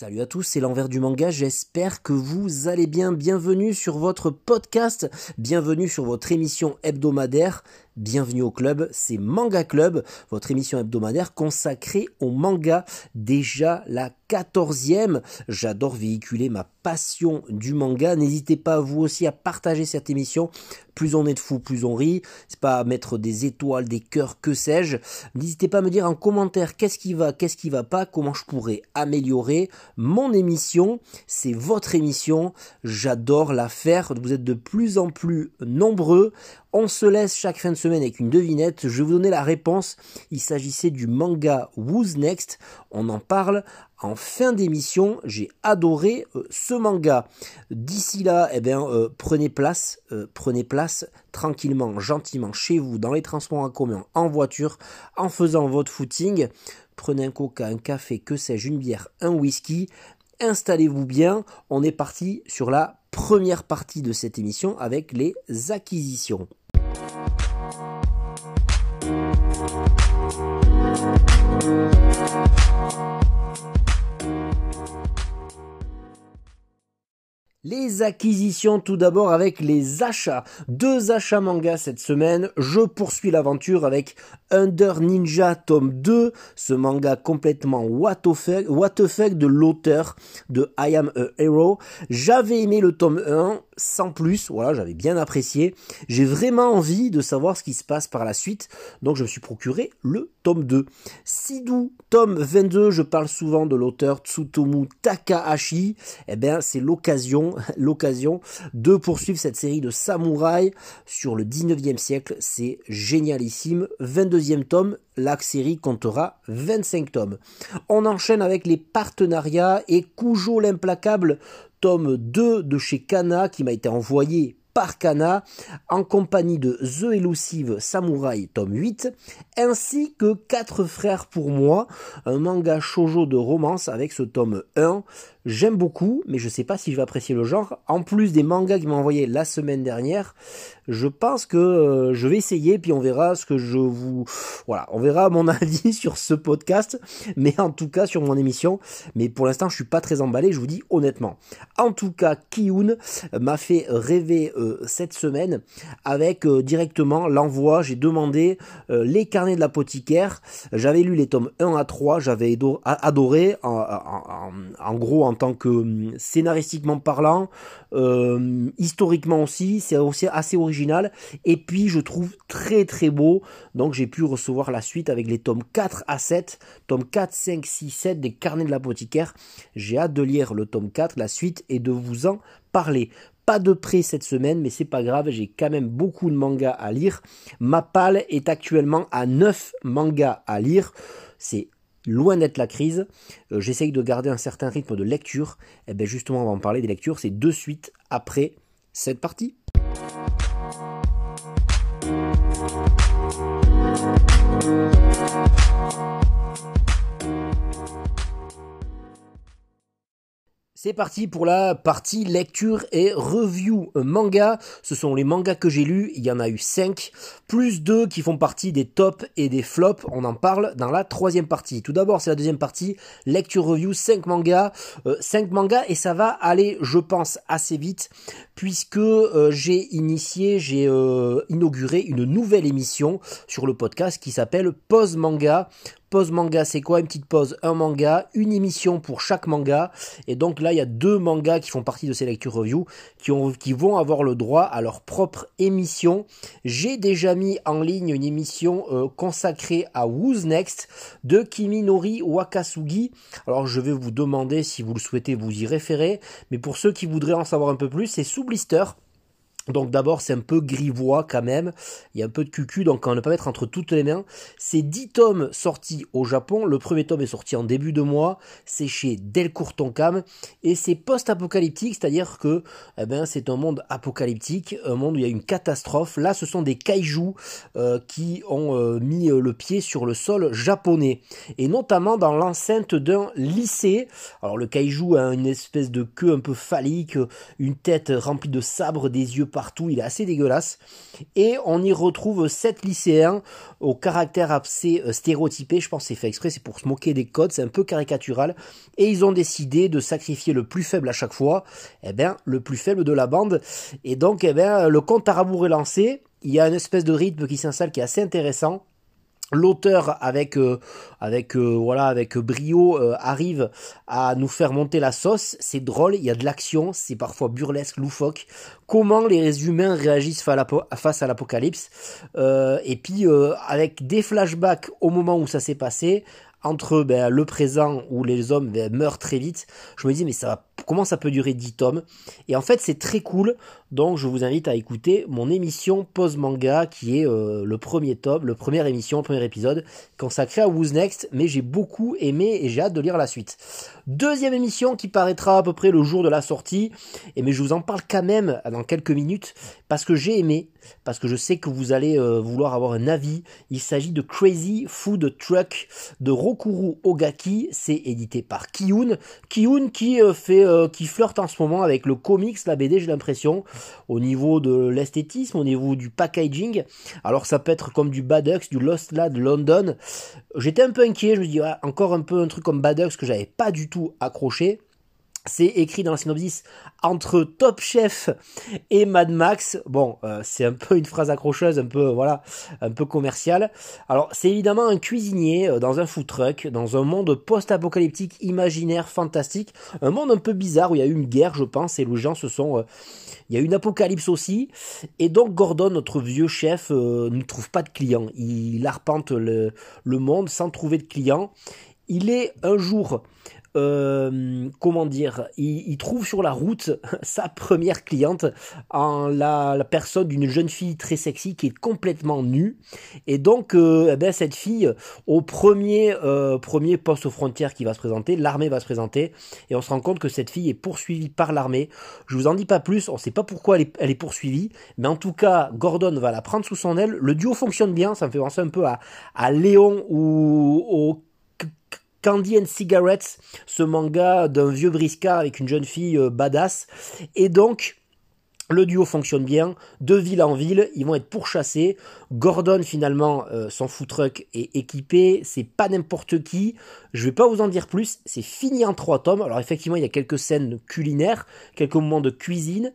Salut à tous, c'est l'envers du manga, j'espère que vous allez bien, bienvenue sur votre podcast, bienvenue sur votre émission hebdomadaire, bienvenue au club, c'est Manga Club, votre émission hebdomadaire consacrée au manga, déjà la quatorzième. J'adore véhiculer ma passion du manga. N'hésitez pas vous aussi à partager cette émission. Plus on est de fous, plus on rit. C'est pas mettre des étoiles, des cœurs, que sais-je. N'hésitez pas à me dire en commentaire qu'est-ce qui va, qu'est-ce qui va pas, comment je pourrais améliorer mon émission. C'est votre émission. J'adore la faire. Vous êtes de plus en plus nombreux. On se laisse chaque fin de semaine avec une devinette. Je vais vous donner la réponse. Il s'agissait du manga Who's Next. On en parle en fin d'émission. J'ai adoré euh, ce manga. D'ici là, eh bien, euh, prenez place, euh, prenez place tranquillement, gentiment chez vous, dans les transports en commun, en voiture, en faisant votre footing. Prenez un coca, un café, que sais-je, une bière, un whisky. Installez-vous bien. On est parti sur la première partie de cette émission avec les acquisitions. Les acquisitions tout d'abord avec les achats. Deux achats manga cette semaine. Je poursuis l'aventure avec Under Ninja tome 2, ce manga complètement what the fuck, de l'auteur de I Am a Hero. J'avais aimé le tome 1 sans plus, voilà, j'avais bien apprécié. J'ai vraiment envie de savoir ce qui se passe par la suite, donc je me suis procuré le tome 2. Sidou, tome 22, je parle souvent de l'auteur Tsutomu Takahashi. Eh bien, c'est l'occasion, l'occasion de poursuivre cette série de samouraïs sur le 19e siècle. C'est génialissime. 22 tome, la série comptera 25 tomes. On enchaîne avec les partenariats et Cujo l'implacable, tome 2 de chez Kana qui m'a été envoyé par Kana en compagnie de The Elusive Samurai tome 8 ainsi que Quatre frères pour moi, un manga shojo de romance avec ce tome 1 J'aime beaucoup, mais je ne sais pas si je vais apprécier le genre. En plus des mangas qu'il m'a envoyé la semaine dernière, je pense que euh, je vais essayer, puis on verra ce que je vous... Voilà, on verra mon avis sur ce podcast, mais en tout cas sur mon émission. Mais pour l'instant, je suis pas très emballé, je vous dis honnêtement. En tout cas, Kiyun m'a fait rêver cette semaine avec euh, directement l'envoi. J'ai demandé les carnets de l'apothicaire. J'avais lu les tomes 1 à 3, j'avais adoré. En, gros, en tant que hum, scénaristiquement parlant, euh, historiquement aussi, c'est aussi assez original. Et puis je trouve très très beau. Donc j'ai pu recevoir la suite avec les tomes 4 à 7, tomes 4, 5, 6, 7 des carnets de l'apothicaire. J'ai hâte de lire le tome 4, la suite, et de vous en parler pas de prêt cette semaine, mais c'est pas grave, j'ai quand même beaucoup de mangas à lire. Ma palle est actuellement à 9 mangas à lire. C'est loin d'être la crise. Euh, j'essaye de garder un certain rythme de lecture. Et eh bien justement, on va en parler des lectures. C'est de suite après cette partie. C'est parti pour la partie lecture et review manga. Ce sont les mangas que j'ai lus, il y en a eu 5, plus 2 qui font partie des tops et des flops. On en parle dans la troisième partie. Tout d'abord, c'est la deuxième partie, lecture review, 5 mangas. 5 euh, mangas et ça va aller, je pense, assez vite puisque euh, j'ai initié, j'ai euh, inauguré une nouvelle émission sur le podcast qui s'appelle Pause Manga. Pause manga, c'est quoi Une petite pause, un manga, une émission pour chaque manga. Et donc là, il y a deux mangas qui font partie de ces lectures review qui, ont, qui vont avoir le droit à leur propre émission. J'ai déjà mis en ligne une émission euh, consacrée à Who's Next de Kiminori Wakasugi. Alors je vais vous demander si vous le souhaitez vous y référer. Mais pour ceux qui voudraient en savoir un peu plus, c'est sous blister. Donc d'abord c'est un peu grivois quand même, il y a un peu de cucu donc on ne pas mettre entre toutes les mains. C'est 10 tomes sortis au Japon, le premier tome est sorti en début de mois, c'est chez Delcourt Tonkam et c'est post-apocalyptique, c'est-à-dire que eh ben, c'est un monde apocalyptique, un monde où il y a une catastrophe. Là ce sont des kaijus euh, qui ont euh, mis euh, le pied sur le sol japonais et notamment dans l'enceinte d'un lycée. Alors le kaiju a une espèce de queue un peu phallique, une tête remplie de sabres, des yeux partout, il est assez dégueulasse. Et on y retrouve sept lycéens au caractère assez euh, stéréotypé, je pense que c'est fait exprès, c'est pour se moquer des codes, c'est un peu caricatural. Et ils ont décidé de sacrifier le plus faible à chaque fois, eh bien le plus faible de la bande. Et donc eh bien, le compte à rebours est lancé, il y a une espèce de rythme qui s'installe qui est assez intéressant. L'auteur avec euh, avec euh, voilà avec brio euh, arrive à nous faire monter la sauce. C'est drôle, il y a de l'action, c'est parfois burlesque, loufoque. Comment les humains réagissent face à l'apocalypse et puis avec des flashbacks au moment où ça s'est passé, entre ben, le présent où les hommes ben, meurent très vite, je me dis mais ça comment ça peut durer 10 tomes Et en fait c'est très cool, donc je vous invite à écouter mon émission Pause Manga qui est euh, le premier tome, le première émission, le premier épisode consacré à Who's Next, mais j'ai beaucoup aimé et j'ai hâte de lire la suite. Deuxième émission qui paraîtra à peu près le jour de la sortie, et mais je vous en parle quand même dans quelques minutes parce que j'ai aimé, parce que je sais que vous allez euh, vouloir avoir un avis. Il s'agit de Crazy Food Truck de Rokuru Ogaki, c'est édité par Kiyun. Kiyun qui euh, fait qui flirte en ce moment avec le comics, la BD, j'ai l'impression au niveau de l'esthétisme, au niveau du packaging. Alors ça peut être comme du Badux, du Lost Lad London. J'étais un peu inquiet, je me dis encore un peu un truc comme Badux que j'avais pas du tout accroché. C'est écrit dans la synopsis entre Top Chef et Mad Max. Bon, euh, c'est un peu une phrase accrocheuse, un peu voilà, un peu commerciale. Alors, c'est évidemment un cuisinier euh, dans un food truck, dans un monde post-apocalyptique, imaginaire, fantastique, un monde un peu bizarre où il y a eu une guerre, je pense, et les gens se sont, euh, il y a eu une apocalypse aussi, et donc Gordon, notre vieux chef, ne trouve pas de clients. Il arpente le, le monde sans trouver de clients. Il est un jour euh, comment dire, il, trouve sur la route sa première cliente en la, personne d'une jeune fille très sexy qui est complètement nue. Et donc, euh, eh ben, cette fille, au premier, euh, premier poste aux frontières qui va se présenter, l'armée va se présenter, et on se rend compte que cette fille est poursuivie par l'armée. Je vous en dis pas plus, on sait pas pourquoi elle est, poursuivie, mais en tout cas, Gordon va la prendre sous son aile. Le duo fonctionne bien, ça me fait penser un peu à, à Léon ou au Candy and Cigarettes, ce manga d'un vieux briscard avec une jeune fille euh, badass. Et donc, le duo fonctionne bien, de ville en ville, ils vont être pourchassés. Gordon finalement, euh, son food truck est équipé, c'est pas n'importe qui. Je vais pas vous en dire plus, c'est fini en trois tomes. Alors effectivement, il y a quelques scènes culinaires, quelques moments de cuisine,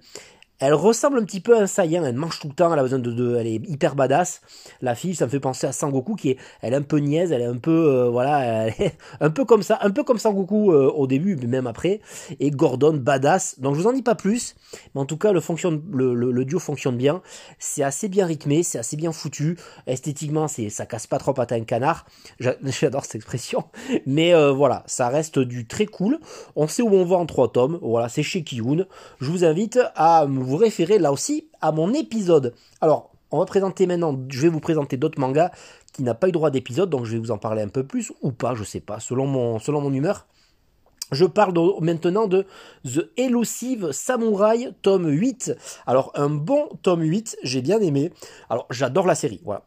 elle ressemble un petit peu à un Saiyan, elle mange tout le temps, elle a besoin de, elle est hyper badass. La fille, ça me fait penser à Sangoku qui est, elle est un peu niaise, elle est un peu, euh, voilà, un peu comme ça, un peu comme Sangoku euh, au début, mais même après. Et Gordon, badass. Donc je vous en dis pas plus, mais en tout cas le, duo fonctionne bien. C'est assez bien rythmé, c'est assez bien foutu. Esthétiquement, c'est, ça casse pas trop à un canard. J'adore cette expression, mais euh, voilà, ça reste du très cool. On sait où on va en trois tomes. Voilà, c'est chez Kiyun. Je vous invite à vous référer là aussi à mon épisode. Alors, on va présenter maintenant, je vais vous présenter d'autres mangas qui n'ont pas eu droit d'épisode, donc je vais vous en parler un peu plus, ou pas, je sais pas, selon mon, selon mon humeur. Je parle maintenant de The Elusive Samurai, tome 8. Alors, un bon tome 8, j'ai bien aimé. Alors, j'adore la série, voilà.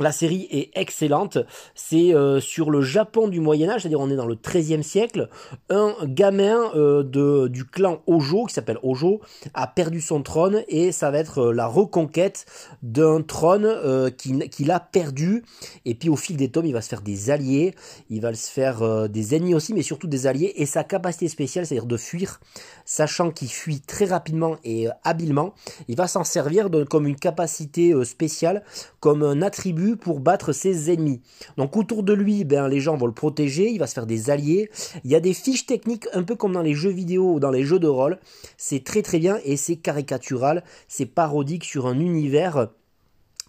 La série est excellente. C'est euh, sur le Japon du Moyen Âge, c'est-à-dire on est dans le XIIIe siècle. Un gamin euh, du clan Ojo, qui s'appelle Ojo, a perdu son trône et ça va être euh, la reconquête d'un trône qu'il a perdu. Et puis au fil des tomes, il va se faire des alliés, il va se faire des ennemis aussi, mais surtout des alliés. Et sa capacité spéciale, c'est-à-dire de fuir, sachant qu'il fuit très rapidement et habilement, il va s'en servir comme une capacité spéciale, comme un attribut pour battre ses ennemis. Donc autour de lui, ben, les gens vont le protéger, il va se faire des alliés. Il y a des fiches techniques un peu comme dans les jeux vidéo ou dans les jeux de rôle. C'est très très bien et c'est caricatural, c'est parodique sur un univers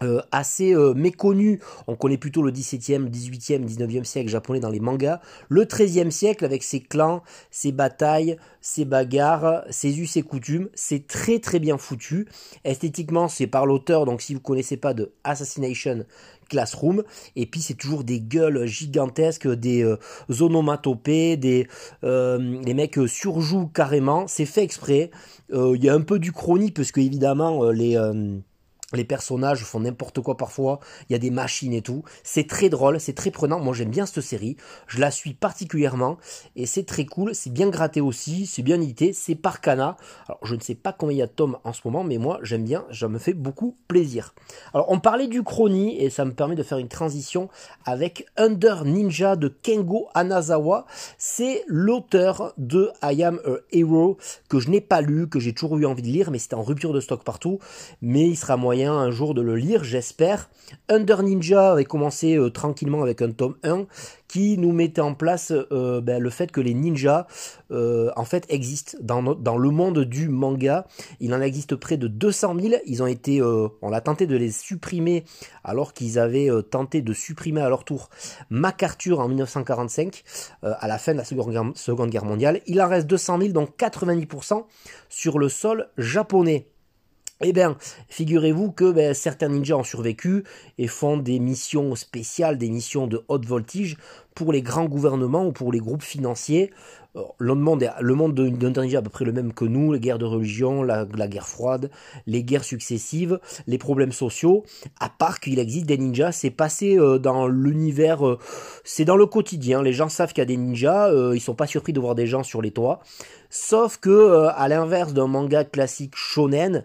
euh, assez euh, méconnu, on connaît plutôt le 17e, 18e, 19e siècle japonais dans les mangas, le 13e siècle avec ses clans, ses batailles, ses bagarres, ses us et coutumes, c'est très très bien foutu. Esthétiquement, c'est par l'auteur, donc si vous connaissez pas de Assassination Classroom, et puis c'est toujours des gueules gigantesques, des euh, onomatopées, des les mecs surjouent carrément, c'est fait exprès. Il y a un peu du chronique parce que évidemment les Les personnages font n'importe quoi parfois, il y a des machines et tout. C'est très drôle, c'est très prenant. Moi j'aime bien cette série, je la suis particulièrement et c'est très cool. C'est bien gratté aussi, c'est bien édité, c'est par Cana. Alors je ne sais pas combien il y a de tomes en ce moment, mais moi j'aime bien, ça me fait beaucoup plaisir. Alors on parlait du Chrony et ça me permet de faire une transition avec Under Ninja de Kengo Anazawa. C'est l'auteur de I Am a Hero que je n'ai pas lu, que j'ai toujours eu envie de lire, mais c'était en rupture de stock partout. Mais il sera moyen un jour de le lire, j'espère. Under Ninja avait commencé euh, tranquillement avec un tome 1 qui nous mettait en place euh, ben, le fait que les ninjas euh, en fait existent dans, le monde du manga. Il en existe près de 200 000. Ils ont été, on a tenté de les supprimer alors qu'ils avaient tenté de supprimer à leur tour MacArthur en 1945 à la fin de la seconde seconde guerre mondiale. Il en reste 200 000, donc 90% sur le sol japonais. Eh bien, figurez-vous que ben, certains ninjas ont survécu et font des missions spéciales, des missions de haute voltige pour les grands gouvernements ou pour les groupes financiers. Le monde, le monde d'un ninja est à peu près le même que nous, les guerres de religion, la, guerre froide, les guerres successives, les problèmes sociaux, à part qu'il existe des ninjas, c'est passé euh, dans l'univers, euh, c'est dans le quotidien, les gens savent qu'il y a des ninjas, euh, ils sont pas surpris de voir des gens sur les toits, sauf que à l'inverse d'un manga classique shonen,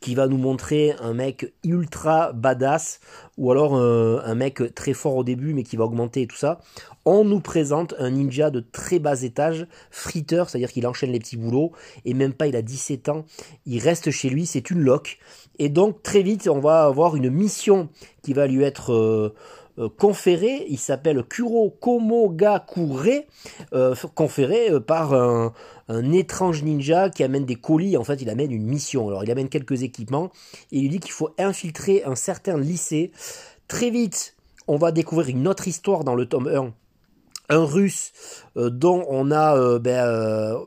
qui va nous montrer un mec ultra badass ou alors euh, un mec très fort au début mais qui va augmenter et tout ça. On nous présente un ninja de très bas étage, friteur, c'est-à-dire qu'il enchaîne les petits boulots et même pas il a 17 ans, il reste chez lui, c'est une loque. Et donc très vite on va avoir une mission qui va lui être euh, conféré, il s'appelle Kuro Komogakure, euh, conféré euh, par un, étrange ninja qui amène des colis, en fait il amène une mission, alors il amène quelques équipements, et il dit qu'il faut infiltrer un certain lycée. Très vite, on va découvrir une autre histoire dans le tome 1, un russe dont on a ben,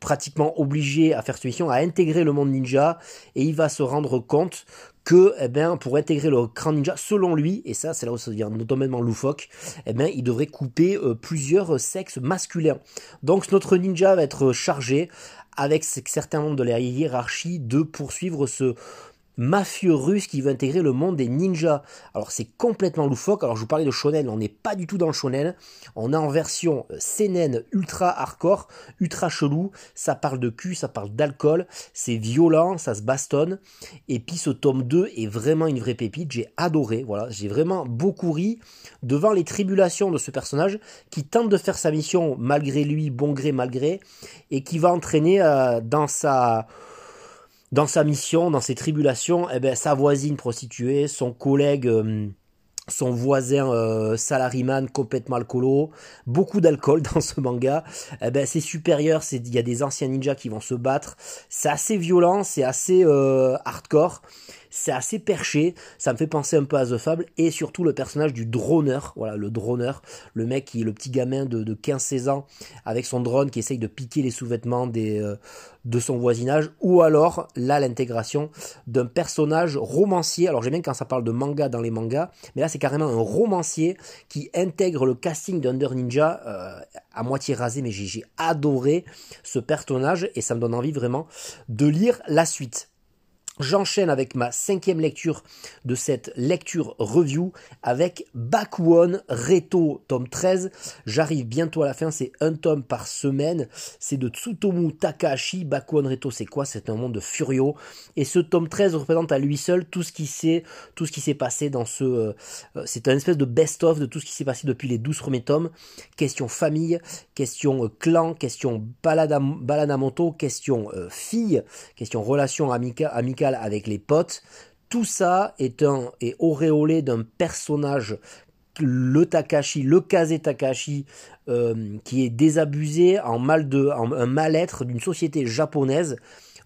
pratiquement obligé à faire cette mission, à intégrer le monde ninja, et il va se rendre compte que eh ben, pour intégrer le cran ninja, selon lui, et ça c'est là où ça devient notamment loufoque, eh ben, il devrait couper euh, plusieurs sexes masculins. Donc notre ninja va être chargé avec certains membres de la hiérarchie de poursuivre ce mafieux russe qui veut intégrer le monde des ninjas. Alors c'est complètement loufoque. Alors je vous parlais de shonen, on n'est pas du tout dans le shonen. On est en version euh, seinen ultra hardcore, ultra chelou. Ça parle de cul, ça parle d'alcool, c'est violent, ça se bastonne. Et puis ce tome 2 est vraiment une vraie pépite. J'ai adoré. Voilà, j'ai vraiment beaucoup ri devant les tribulations de ce personnage qui tente de faire sa mission malgré lui, bon gré malgré, et qui va entraîner euh, dans sa dans sa mission, dans ses tribulations, eh ben, sa voisine prostituée, son collègue, euh, son voisin euh, salariman complètement alcoolo, beaucoup d'alcool dans ce manga. Eh ben, c'est supérieur, il y a des anciens ninjas qui vont se battre. C'est assez violent, c'est assez euh, hardcore. C'est assez perché, ça me fait penser un peu à The Fable, et surtout le personnage du droneur, voilà, le droneur, le mec qui est le petit gamin de, 15-16 ans, avec son drone qui essaye de piquer les sous-vêtements euh, de son voisinage, ou alors là l'intégration d'un personnage romancier, alors j'aime bien quand ça parle de manga dans les mangas, mais là c'est carrément un romancier qui intègre le casting d'Under Ninja euh, à moitié rasé, mais j'ai adoré ce personnage, et ça me donne envie vraiment de lire la suite. J'enchaîne avec ma cinquième lecture de cette lecture review avec Bakuon Reto, tome 13. J'arrive bientôt à la fin, c'est un tome par semaine. C'est de Tsutomu Takahashi. Bakuon Reto, c'est quoi? C'est un monde de furio. Et ce tome 13 représente à lui seul tout ce qui s'est, tout ce qui s'est passé dans ce, euh, c'est un espèce de best-of de tout ce qui s'est passé depuis les 12 premiers tomes. Question famille, question euh, clan, question balanamoto, question euh, fille, question relation amicale avec les potes. Tout ça est, auréolé d'un personnage le Takashi, le Kaze Takashi, euh, qui est désabusé en mal de, mal-être d'une société japonaise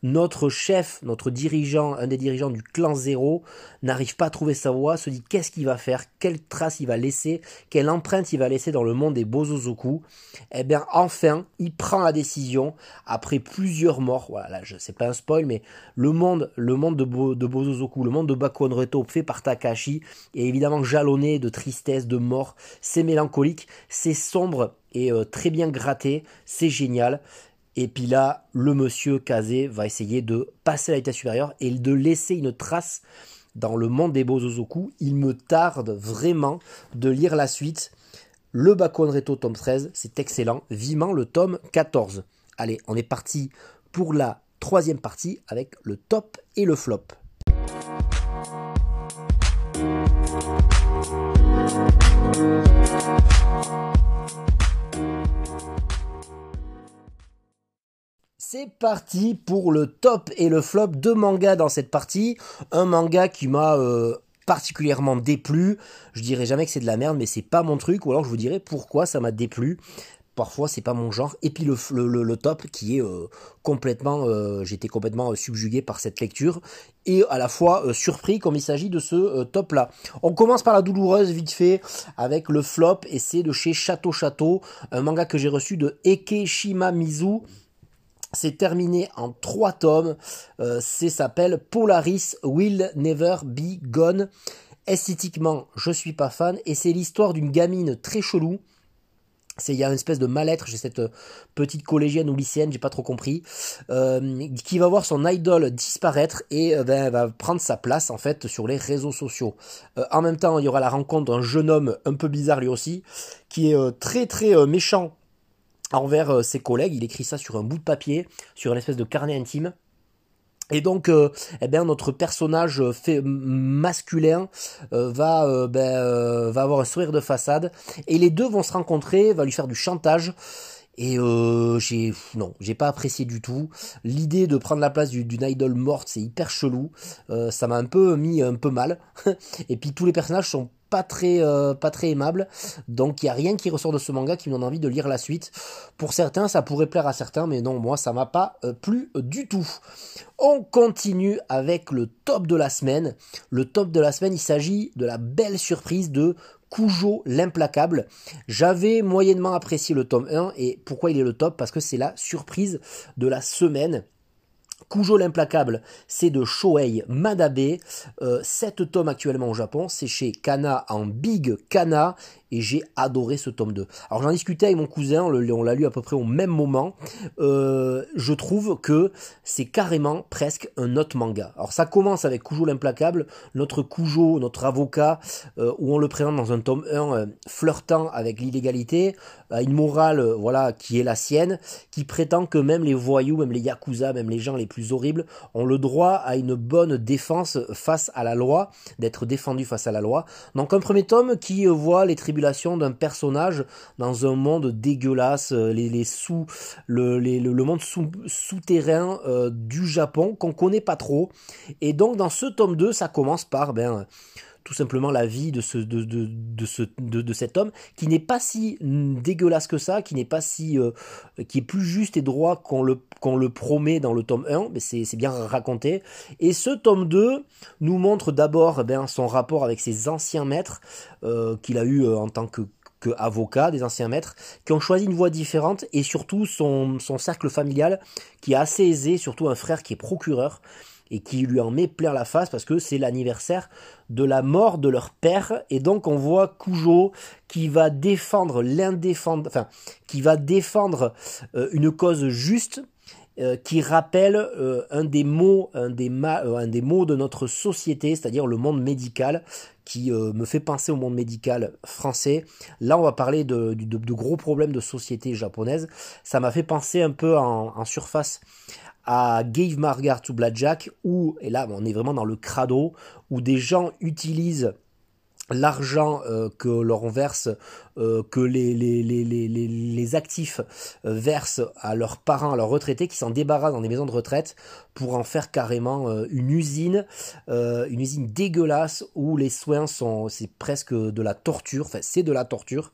notre chef, notre dirigeant, un des dirigeants du clan zéro, n'arrive pas à trouver sa voie, se dit qu'est-ce qu'il va faire, quelle trace il va laisser, quelle empreinte il va laisser dans le monde des Bozozoku? Eh bien, enfin, il prend la décision, après plusieurs morts, voilà, là, je sais pas un spoil, mais le monde, le monde de, Bozozoku, le monde de Bakuon Reto fait par Takashi, est évidemment jalonné de tristesse, de mort, c'est mélancolique, c'est sombre et euh, très bien gratté, c'est génial. Et puis là, le monsieur Kazé va essayer de passer à l'état supérieur et de laisser une trace dans le monde des Bozozoku. Il me tarde vraiment de lire la suite. Le Bakon Reto tome 13, c'est excellent. Vivement le tome 14. Allez, on est parti pour la troisième partie avec le top et le flop. C'est parti pour le top et le flop de manga dans cette partie. Un manga qui m'a euh, particulièrement déplu. Je dirais jamais que c'est de la merde, mais c'est pas mon truc. Ou alors je vous dirais pourquoi ça m'a déplu. Parfois c'est pas mon genre. Et puis le, top qui est euh, complètement, euh, j'étais complètement subjugué par cette lecture et à la fois surpris comme il s'agit de ce top là. On commence par la douloureuse vite fait avec le flop et c'est de chez Château Château, un manga que j'ai reçu de Eke Shimamizu c'est terminé en trois tomes. Euh, c'est s'appelle Polaris Will Never Be Gone. Esthétiquement, je suis pas fan et c'est l'histoire d'une gamine très chelou. C'est il y a une espèce de mal-être j'ai cette euh, petite collégienne ou lycéenne, j'ai pas trop compris, euh, qui va voir son idole disparaître et ben, va prendre sa place en fait sur les réseaux sociaux. en même temps, il y aura la rencontre d'un jeune homme un peu bizarre lui aussi, qui est très très méchant envers euh, ses collègues. Il écrit ça sur un bout de papier, sur une espèce de carnet intime. Et donc, euh, eh bien, notre personnage euh, fait masculin va, ben, va avoir un sourire de façade, et les deux vont se rencontrer, va lui faire du chantage. Et j'ai non, j'ai pas apprécié du tout. L'idée de prendre la place d'une idole morte, c'est hyper chelou. ça m'a un peu mis un peu mal. et puis tous les personnages sont pas très, euh, pas très aimable. Donc il y a rien qui ressort de ce manga qui me donne envie de lire la suite. Pour certains, ça pourrait plaire à certains, mais non, moi ça m'a pas euh, plu du tout. On continue avec le top de la semaine. Le top de la semaine, il s'agit de la belle surprise de Cujo l'implacable. J'avais moyennement apprécié le tome 1 et pourquoi il est le top? Parce que c'est la surprise de la semaine. Cujo l'implacable, c'est de Shohei Madabe. Euh, 7 tomes actuellement au Japon. C'est chez Kana en Big Kana et j'ai adoré ce tome 2. Alors j'en discutais avec mon cousin, on l'a lu à peu près au même moment. Euh, je trouve que c'est carrément presque un autre manga. Alors ça commence avec Kujo l'implacable, notre Kujo, notre avocat, euh, où on le présente dans un tome 1 euh, flirtant avec l'illégalité, une morale voilà qui est la sienne, qui prétend que même les voyous, même les yakuza, même les gens les plus horribles ont le droit à une bonne défense face à la loi, d'être défendu face à la loi. Donc un premier tome qui voit les tribunaux d'un personnage dans un monde dégueulasse, euh, les, sous, le, le, monde sous, souterrain euh, du Japon qu'on connaît pas trop. Et donc dans ce tome 2, ça commence par ben tout simplement la vie de, ce, de, de, de, ce, de, cet homme, qui n'est pas si dégueulasse que ça, qui n'est pas si, euh, qui est plus juste et droit qu'on le, qu'on le promet dans le tome 1, mais c'est, bien raconté. Et ce tome 2 nous montre d'abord eh son rapport avec ses anciens maîtres, euh, qu'il a eu euh, en tant que des anciens maîtres, qui ont choisi une voie différente et surtout son, son cercle familial qui est assez aisé, surtout un frère qui est procureur et qui lui en met plein la face parce que c'est l'anniversaire de la mort de leur père et donc on voit Cujo qui va défendre l'indéfendable, enfin qui va défendre euh, une cause juste euh, qui rappelle euh, un des mots, de notre société, c'est-à-dire le monde médical, qui me fait penser au monde médical français. Là, on va parler de, gros problèmes de société japonaise. Ça m'a fait penser un peu en surface à Gave Margar to Blackjack, où, et là on est vraiment dans le crado, où des gens utilisent l'argent euh, que l'on verse, euh, que les, les, les, les actifs euh, versent à leurs parents, à leurs retraités, qui s'en débarrassent dans des maisons de retraite pour en faire carrément une usine, une usine dégueulasse où les soins sont, c'est presque de la torture, enfin c'est de la torture.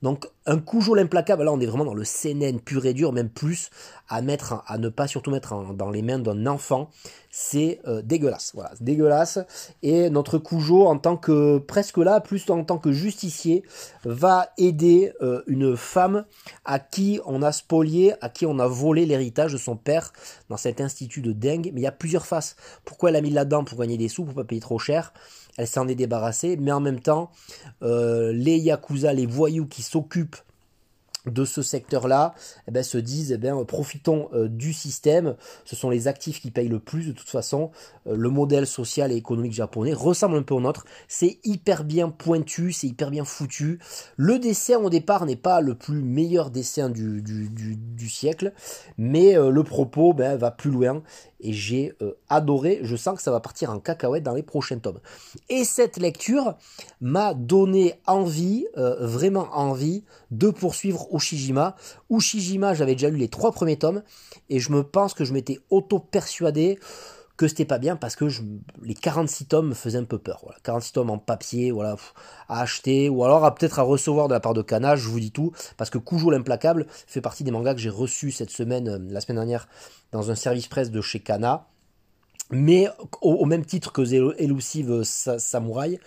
Donc un Cujo l'implacable, là on est vraiment dans le CNN pur et dur, même plus, à mettre, à ne pas surtout mettre dans les mains d'un enfant, c'est dégueulasse. Voilà, dégueulasse. Et notre Cujo en tant que presque là, plus en tant que justicier, va aider euh, une femme à qui on a spolié, à qui on a volé l'héritage de son père dans cet institut de dingue. Mais il y a plusieurs faces. Pourquoi elle a mis là-dedans pour gagner des sous, pour pas payer trop cher? Elle s'en est débarrassée, mais en même temps, euh, les yakuza, les voyous qui s'occupent de ce secteur-là eh ben, se disent eh ben, profitons euh, du système. Ce sont les actifs qui payent le plus de toute façon. Euh, le modèle social et économique japonais ressemble un peu au nôtre. C'est hyper bien pointu, c'est hyper bien foutu. Le dessin au départ n'est pas le plus meilleur dessin du, siècle, mais euh, le propos ben, va plus loin et j'ai adoré. Je sens que ça va partir en cacahuète dans les prochains tomes. Et cette lecture m'a donné envie, vraiment envie, de poursuivre Ushijima. Ushijima, j'avais déjà lu les trois premiers tomes et je me pense que je m'étais auto-persuadé que c'était pas bien parce que les 46 tomes me faisaient un peu peur. Voilà. 46 tomes en papier, voilà, à acheter ou alors à peut-être à recevoir de la part de Kana, je vous dis tout, parce que Kujo l'implacable fait partie des mangas que j'ai reçus cette semaine, euh, la semaine dernière, dans un service presse de chez Kana mais au, même titre que Elusive Samurai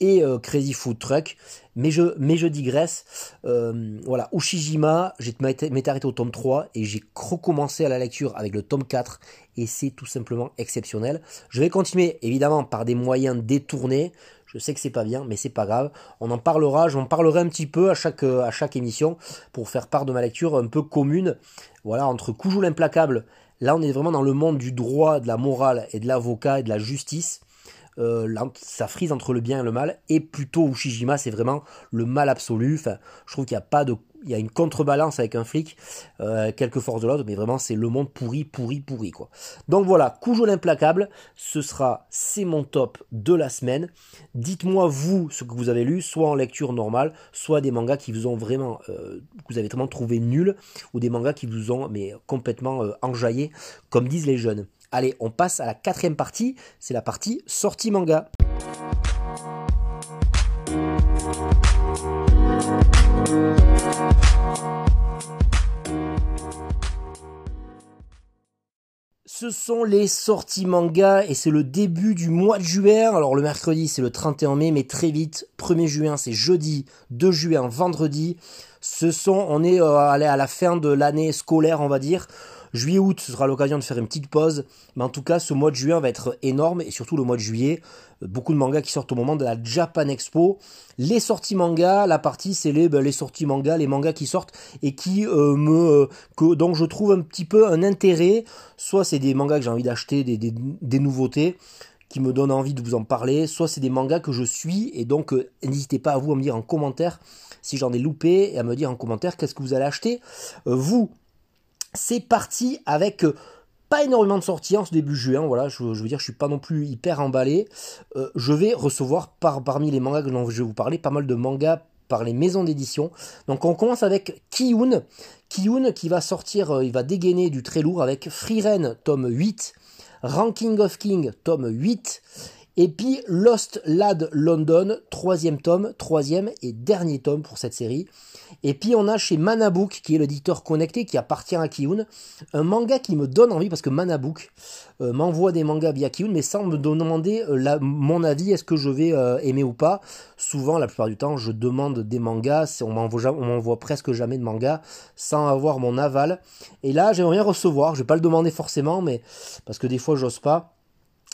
et euh, Crazy Food Truck. Mais je, mais je digresse. Euh, voilà, Ushijima, j'ai m'étais arrêté au tome 3 et j'ai recommencé à la lecture avec le tome 4 et c'est tout simplement exceptionnel. Je vais continuer évidemment par des moyens détournés. Je sais que c'est pas bien, mais c'est pas grave. On en parlera, j'en parlerai un petit peu à chaque, à chaque émission pour faire part de ma lecture un peu commune. Voilà, entre Kujo l'implacable Là, on est vraiment dans le monde du droit, de la morale et de l'avocat et de la justice. Euh, ça frise entre le bien et le mal. Et plutôt Ushijima, c'est vraiment le mal absolu. Je trouve qu'il n'y a pas de il y a une contrebalance avec un flic, euh, quelques forces de l'autre, mais vraiment c'est le monde pourri, pourri, pourri. Donc voilà, Cujo l'implacable, ce sera c'est mon top de la semaine. Dites-moi vous ce que vous avez lu, soit en lecture normale, soit des mangas qui vous ont vraiment, euh, vous avez vraiment trouvé nul, ou des mangas qui vous ont mais complètement euh, enjaillé, comme disent les jeunes. Allez, on passe à la quatrième partie, c'est la partie sortie manga. Ce sont les sorties manga et c'est le début du mois de juin. Alors le mercredi c'est le 31 mai mais très vite, 1er juin c'est jeudi, 2 juin vendredi. Ce sont, on est euh, à la fin de l'année scolaire on va dire. Juillet-août, sera l'occasion de faire une petite pause. Mais en tout cas, ce mois de juin va être énorme. Et surtout le mois de juillet, euh, beaucoup de mangas qui sortent au moment de la Japan Expo. Les sorties manga, la partie c'est les, ben, sorties manga, les mangas qui sortent et qui euh, me... Euh, donc je trouve un petit peu un intérêt. Soit c'est des mangas que j'ai envie d'acheter, des, des, nouveautés qui me donnent envie de vous en parler, soit c'est des mangas que je suis, et donc n'hésitez pas à vous à me dire en commentaire si j'en ai loupé, et à me dire en commentaire qu'est-ce que vous allez acheter. vous, c'est parti avec euh, pas énormément de sorties en ce début juin, voilà, je, veux dire, je suis pas non plus hyper emballé. Euh, je vais recevoir par, parmi les mangas dont je vais vous parler, pas mal de mangas par les maisons d'édition. Donc on commence avec Kiyun. Kiyun qui va sortir, euh, il va dégainer du très lourd avec Freeren tome 8, Ranking of King tome 8, et puis Lost Lad London, troisième tome, troisième et dernier tome pour cette série. Et puis on a chez Manabook, qui est l'éditeur connecté qui appartient à Kiyun, un manga qui me donne envie parce que Manabook euh, m'envoie des mangas via Kiyun, mais sans me demander euh, mon avis, est-ce que je vais euh, aimer ou pas. Souvent, la plupart du temps, je demande des mangas, on m'envoie, presque jamais de mangas sans avoir mon aval. Et là, j'aimerais bien recevoir, je vais pas le demander forcément, mais parce que des fois, j'ose pas.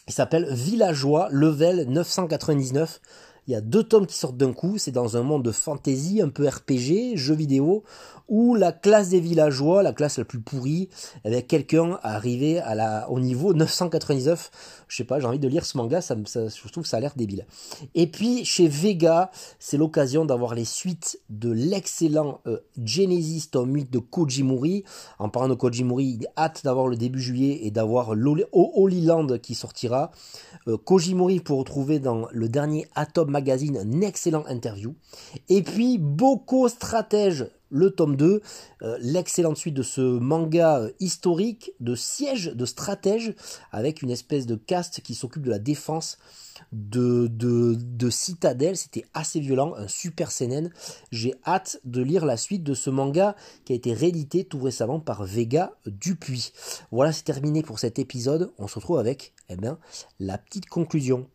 Il s'appelle Villageois, level 999. Il y a deux tomes qui sortent d'un coup, c'est dans un monde de fantasy, un peu RPG, jeu vidéo, où la classe des villageois, la classe la plus pourrie, avec quelqu'un arrivé à la, au niveau 999. Je sais pas, j'ai envie de lire ce manga, ça, je trouve ça a l'air débile. Et puis chez Vega, c'est l'occasion d'avoir les suites de l'excellent euh, Genesis tome 8 de Kojimuri. En parlant de Kojimuri, il hâte d'avoir le début juillet et d'avoir Holy Land qui sortira. Euh, Kojimori pour retrouver dans le dernier Atom Magazine un excellent interview. Et puis Boko Stratège, le tome 2, euh, l'excellente suite de ce manga euh, historique de siège de stratège avec une espèce de caste qui s'occupe de la défense de, de, de Citadel. C'était assez violent, un super CNN. J'ai hâte de lire la suite de ce manga qui a été réédité tout récemment par Vega Dupuis. Voilà, c'est terminé pour cet épisode. On se retrouve avec eh bien, la petite conclusion.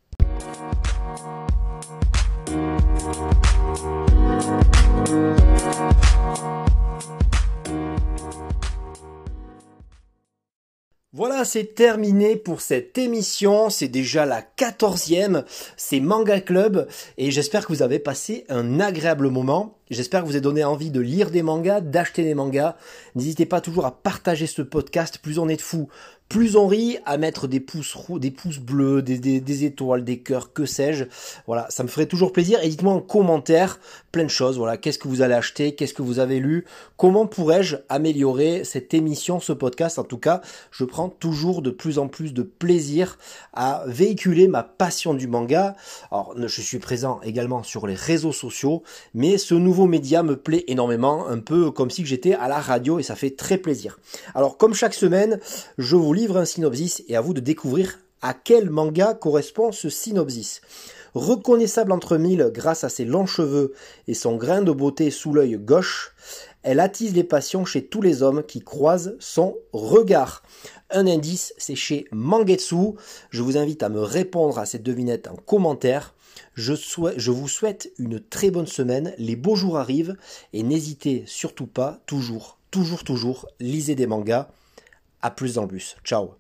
Voilà, c'est terminé pour cette émission. C'est déjà la quatorzième. C'est Manga Club et j'espère que vous avez passé un agréable moment. J'espère que vous avez donné envie de lire des mangas, d'acheter des mangas. N'hésitez pas toujours à partager ce podcast. Plus on est de fous, plus on rit, à mettre des pouces roux, des pouces bleus, des, étoiles, des cœurs, que sais-je. Voilà, ça me ferait toujours plaisir. Et dites-moi en commentaire plein de choses. Voilà, qu'est-ce que vous allez acheter, qu'est-ce que vous avez lu, comment pourrais-je améliorer cette émission, ce podcast? En tout cas, je prends toujours de plus en plus de plaisir à véhiculer ma passion du manga. Alors, je suis présent également sur les réseaux sociaux, mais ce nouveau média me plaît énormément, un peu comme si j'étais à la radio et ça fait très plaisir. Alors, comme chaque semaine, je vous livre un synopsis et à vous de découvrir à quel manga correspond ce synopsis. Reconnaissable entre mille grâce à ses longs cheveux et son grain de beauté sous l'œil gauche, elle attise les passions chez tous les hommes qui croisent son regard. Un indice, c'est chez Mangetsu. Je vous invite à me répondre à cette devinette en commentaire. Je, je, vous souhaite une très bonne semaine, les beaux jours arrivent et n'hésitez surtout pas, toujours, toujours, toujours, lisez des mangas. À plus en bus. Ciao